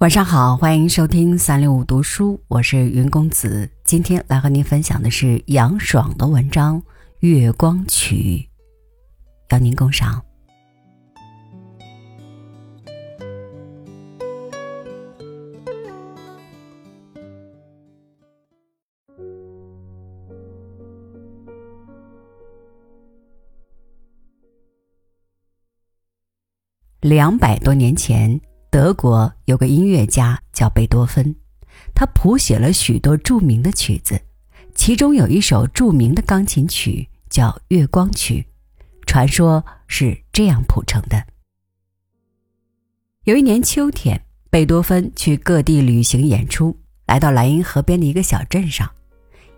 晚上好，欢迎收听三六五读书，我是云公子。今天来和您分享的是杨爽的文章《月光曲》，邀您共赏。两百多年前。德国有个音乐家叫贝多芬，他谱写了许多著名的曲子，其中有一首著名的钢琴曲叫《月光曲》，传说是这样谱成的：有一年秋天，贝多芬去各地旅行演出，来到莱茵河边的一个小镇上。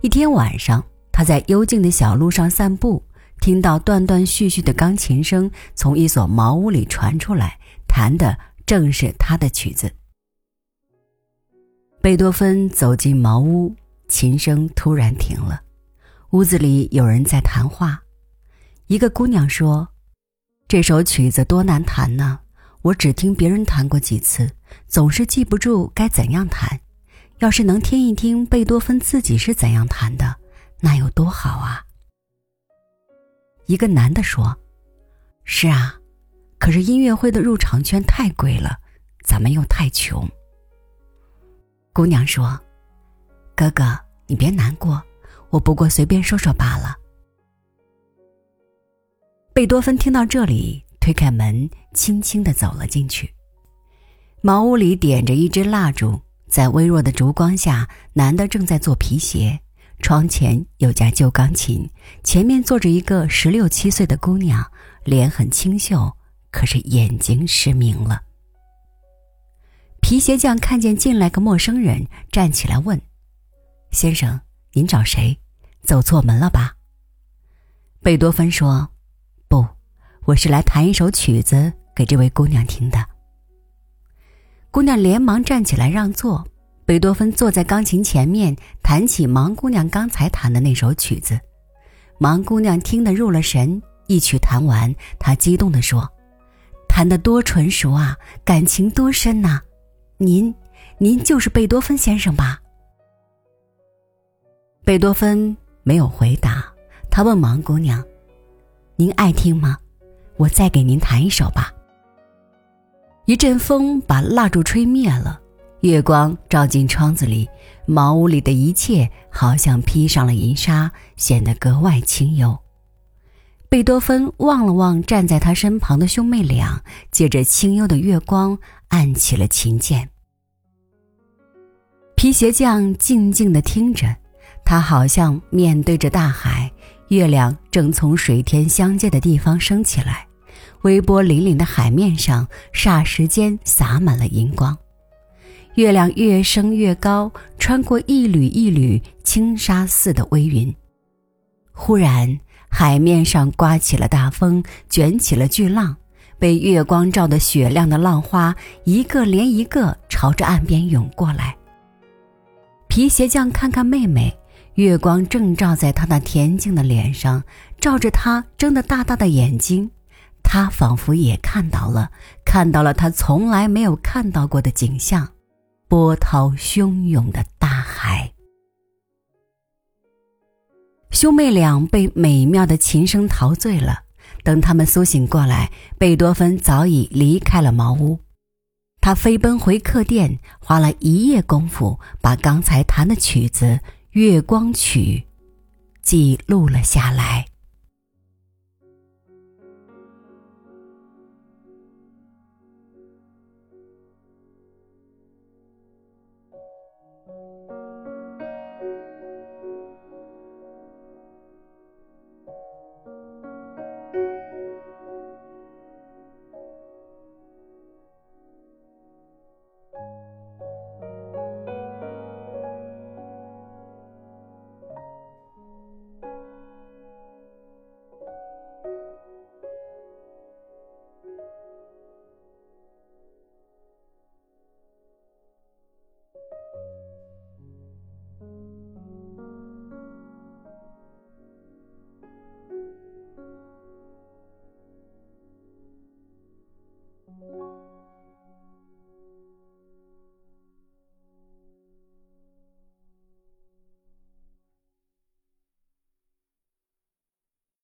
一天晚上，他在幽静的小路上散步，听到断断续续的钢琴声从一所茅屋里传出来，弹的。正是他的曲子。贝多芬走进茅屋，琴声突然停了，屋子里有人在谈话。一个姑娘说：“这首曲子多难弹呢！我只听别人弹过几次，总是记不住该怎样弹。要是能听一听贝多芬自己是怎样弹的，那有多好啊！”一个男的说：“是啊。”可是音乐会的入场券太贵了，咱们又太穷。姑娘说：“哥哥，你别难过，我不过随便说说罢了。”贝多芬听到这里，推开门，轻轻的走了进去。茅屋里点着一支蜡烛，在微弱的烛光下，男的正在做皮鞋。窗前有架旧钢琴，前面坐着一个十六七岁的姑娘，脸很清秀。可是眼睛失明了。皮鞋匠看见进来个陌生人，站起来问：“先生，您找谁？走错门了吧？”贝多芬说：“不，我是来弹一首曲子给这位姑娘听的。”姑娘连忙站起来让座。贝多芬坐在钢琴前面，弹起盲姑娘刚才弹的那首曲子。盲姑娘听得入了神，一曲弹完，她激动地说。弹得多纯熟啊，感情多深呐！您，您就是贝多芬先生吧？贝多芬没有回答，他问盲姑娘：“您爱听吗？我再给您弹一首吧。”一阵风把蜡烛吹灭了，月光照进窗子里，茅屋里的一切好像披上了银纱，显得格外清幽。贝多芬望了望站在他身旁的兄妹俩，借着清幽的月光按起了琴键。皮鞋匠静静地听着，他好像面对着大海，月亮正从水天相接的地方升起来，微波粼粼的海面上霎时间洒满了银光。月亮越升越高，穿过一缕一缕轻纱似的微云，忽然。海面上刮起了大风，卷起了巨浪，被月光照得雪亮的浪花一个连一个朝着岸边涌过来。皮鞋匠看看妹妹，月光正照在她那恬静的脸上，照着她睁得大大的眼睛，他仿佛也看到了，看到了他从来没有看到过的景象——波涛汹涌的兄妹俩被美妙的琴声陶醉了。等他们苏醒过来，贝多芬早已离开了茅屋。他飞奔回客店，花了一夜功夫，把刚才弹的曲子《月光曲》记录了下来。